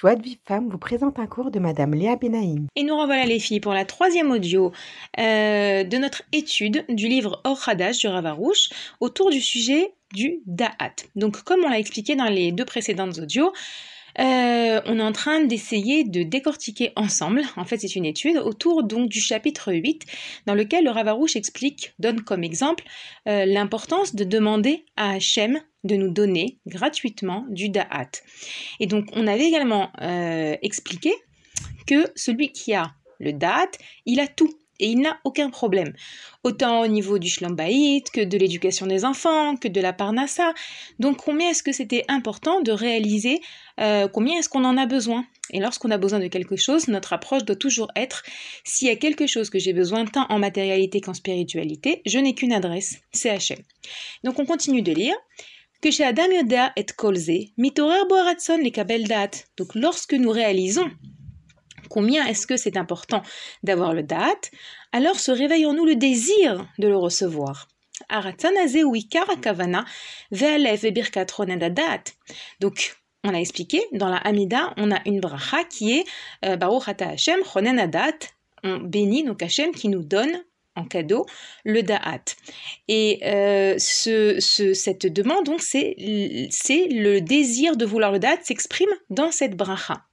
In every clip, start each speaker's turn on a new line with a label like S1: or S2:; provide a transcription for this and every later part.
S1: Joie de Vive Femme vous présente un cours de Madame Léa Benaïm.
S2: Et nous revoilà les filles pour la troisième audio euh, de notre étude du livre Or Hadash du Ravarouche autour du sujet du Da'at. Donc comme on l'a expliqué dans les deux précédentes audios, euh, on est en train d'essayer de décortiquer ensemble, en fait c'est une étude, autour donc du chapitre 8, dans lequel le Ravarouche explique, donne comme exemple, euh, l'importance de demander à Hachem de nous donner gratuitement du da'at. Et donc on avait également euh, expliqué que celui qui a le da'at, il a tout et il n'a aucun problème. Autant au niveau du shlambaït que de l'éducation des enfants, que de la parnassa. Donc combien est-ce que c'était important de réaliser euh, combien est-ce qu'on en a besoin? Et lorsqu'on a besoin de quelque chose, notre approche doit toujours être s'il y a quelque chose que j'ai besoin tant en matérialité qu'en spiritualité, je n'ai qu'une adresse, c'est Hachem. Donc on continue de lire. Donc lorsque nous réalisons combien est-ce que c'est important d'avoir le date, alors se réveillons-nous le désir de le recevoir. Donc, on a expliqué, dans la Hamida, on a une bracha qui est euh, Baruch Hashem, Adat, on bénit donc Hashem qui nous donne en cadeau le da'at. Et euh, ce, cette demande, donc, c'est le désir de vouloir le da'at s'exprime dans cette bracha.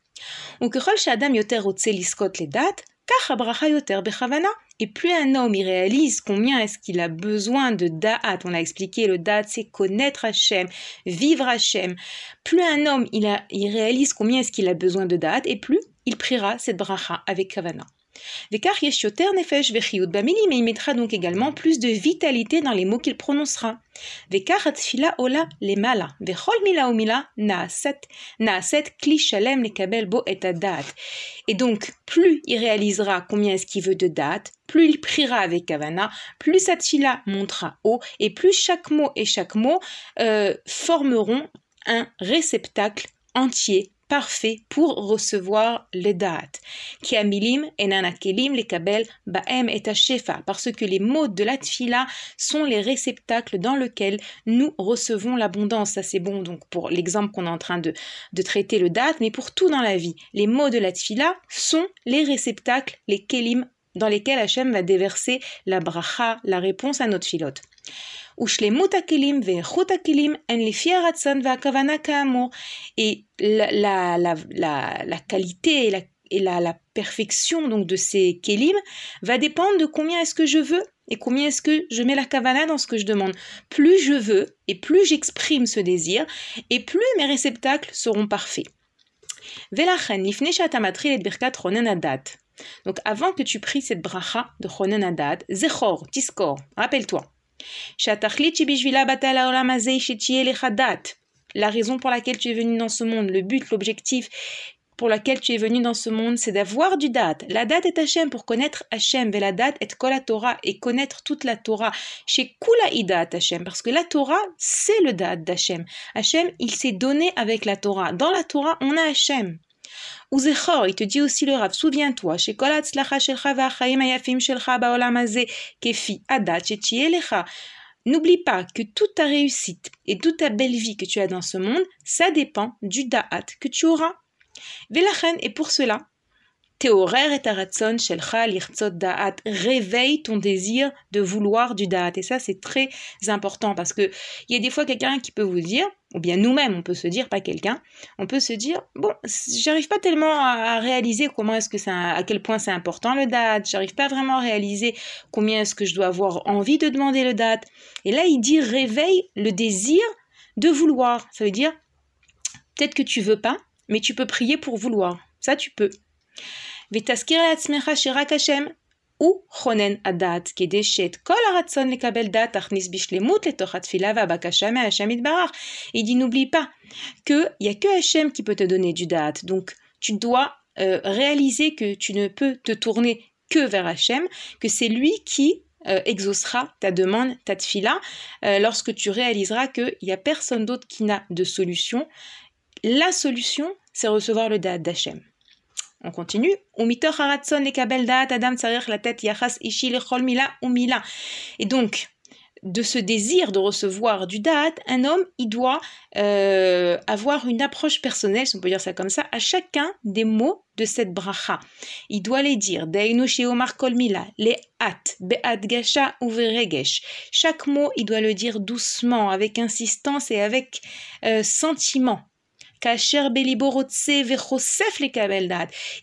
S2: Et plus un homme y réalise combien est-ce qu'il a besoin de da'at, on l'a expliqué, le da'at c'est connaître Hachem, vivre Hachem. Plus un homme il, a, il réalise combien est-ce qu'il a besoin de da'at, et plus il priera cette bracha avec kavana. Mais il mettra donc également plus de vitalité dans les mots qu'il prononcera. Ola lemala, mila umila naaset, naaset bo et. Et donc, plus il réalisera combien est-ce qu'il veut de date, plus il priera avec Kavana, plus tfila montera haut, et plus chaque mot et chaque mot euh, formeront un réceptacle entier parfait pour recevoir les dates. Kiamilim enanakelim les kabel baem et parce que les mots de la tfila sont les réceptacles dans lesquels nous recevons l'abondance. Ça c'est bon donc pour l'exemple qu'on est en train de, de traiter le date, mais pour tout dans la vie. Les mots de la tfila sont les réceptacles, les kelim dans lesquels Hachem va déverser la bracha, la réponse à notre filote. Et la, la, la, qualité et la perfection donc de ces kelim va dépendre de combien est-ce que je veux et combien est-ce que je mets la kavana dans ce que je demande. Plus je veux et plus j'exprime ce désir et plus mes réceptacles seront parfaits. Donc avant que tu pries cette bracha de Adad, Zechor, Tiskor, rappelle-toi. La raison pour laquelle tu es venu dans ce monde, le but, l'objectif pour lequel tu es venu dans ce monde, c'est d'avoir du date. La date est Hachem pour connaître Hachem. la date est kol Torah et connaître toute la Torah. Chez Kula Idat Hachem, parce que la Torah, c'est le date d'Hachem. Hachem, il s'est donné avec la Torah. Dans la Torah, on a Hachem. Il te dit aussi le Rav, souviens-toi. N'oublie pas que toute ta réussite et toute ta belle vie que tu as dans ce monde, ça dépend du da'at que tu auras. Velachen, et pour cela, et shelcha da'at. Réveille ton désir de vouloir du da'at. Et ça, c'est très important parce que il y a des fois quelqu'un qui peut vous dire, ou bien nous-mêmes, on peut se dire, pas quelqu'un, on peut se dire, bon, j'arrive pas tellement à réaliser comment est-ce que c'est, à quel point c'est important le da'at. J'arrive pas vraiment à réaliser combien est-ce que je dois avoir envie de demander le da'at. Et là, il dit, réveille le désir de vouloir. Ça veut dire, peut-être que tu veux pas, mais tu peux prier pour vouloir. Ça, tu peux. ותזכיר לעצמך שרק השם הוא חונן הדעת, כדי שאת כל הרצון לקבל דעת תכניס בשלמות לתוך התפילה והבקשה מהשם יתברך. Il dit n'oublie pas qu'il n'y a que Hachem qui peut te donner du date. Donc tu dois euh, réaliser que tu ne peux te tourner que vers Hachem, que c'est lui qui euh, exaucera ta demande, ta tfila, euh, lorsque tu réaliseras qu'il n'y a personne d'autre qui n'a de solution. La solution, c'est recevoir le date d'Hachem. On continue. Et donc, de ce désir de recevoir du date, un homme, il doit euh, avoir une approche personnelle, si on peut dire ça comme ça, à chacun des mots de cette bracha. Il doit les dire, Omar Kolmila, les at, be'at gasha ou Chaque mot, il doit le dire doucement, avec insistance et avec euh, sentiment.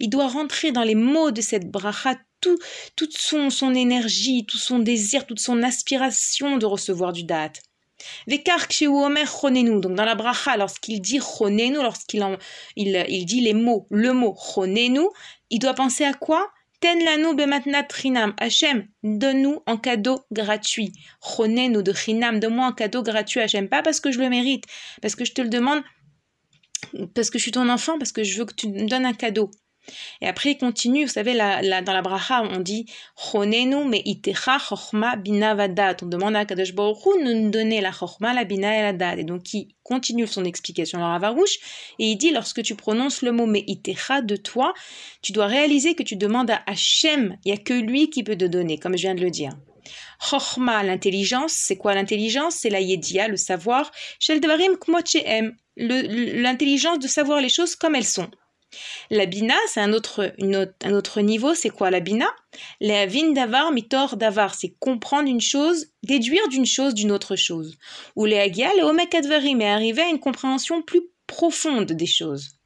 S2: Il doit rentrer dans les mots de cette bracha toute son, son énergie, tout son désir, toute son aspiration de recevoir du date. Donc dans la bracha, lorsqu'il dit chonenu, lorsqu'il il, il dit les mots, le mot chonenu, il doit penser à quoi? Ten bematnat trinam. Hachem, donne-nous en cadeau gratuit. Chonenu de trinam, donne-moi en cadeau gratuit, Hachem. Pas parce que je le mérite, parce que je te le demande, parce que je suis ton enfant, parce que je veux que tu me donnes un cadeau. Et après, il continue, vous savez, là, dans la bracha, on dit Chonenu me itecha chochma bina vadat. On demande à Kadosh Baruch de nous donner la chochma, la bina et la date. Et donc, il continue son explication, le Ravarouche, et il dit lorsque tu prononces le mot me itecha de toi, tu dois réaliser que tu demandes à Hachem, il n'y a que lui qui peut te donner, comme je viens de le dire. Chochma, l'intelligence, c'est quoi l'intelligence? C'est la yedia, le savoir. Shel devarim l'intelligence de savoir les choses comme elles sont. La bina, c'est un autre, niveau. C'est quoi la bina? La davar mitor davar, c'est comprendre une chose, déduire d'une chose d'une autre chose. Ou les agia, le arriver à une compréhension plus profonde des choses.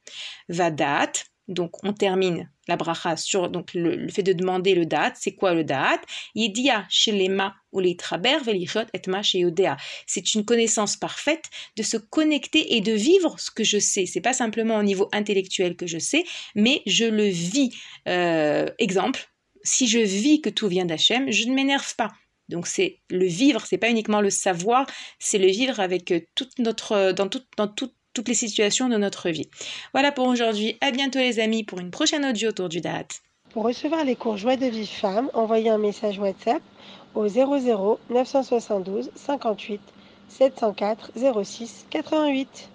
S2: Vadat, donc on termine la bracha sur donc le, fait de demander le date. C'est quoi le date? Yedia shelema ou les traber velichot etma yodea. C'est une connaissance parfaite de se connecter et de vivre ce que je sais. C'est pas simplement au niveau intellectuel que je sais, mais je le vis. Euh, exemple, si je vis que tout vient d'Hachem, je ne m'énerve pas. Donc c'est le vivre, c'est pas uniquement le savoir, c'est le vivre avec toute notre dans toute dans toute toutes les situations de notre vie. Voilà pour aujourd'hui. À bientôt les amis pour une prochaine audio autour du date.
S1: Pour recevoir les cours Joie de vie femme, envoyez un message WhatsApp au 00 972 58 704 06 88.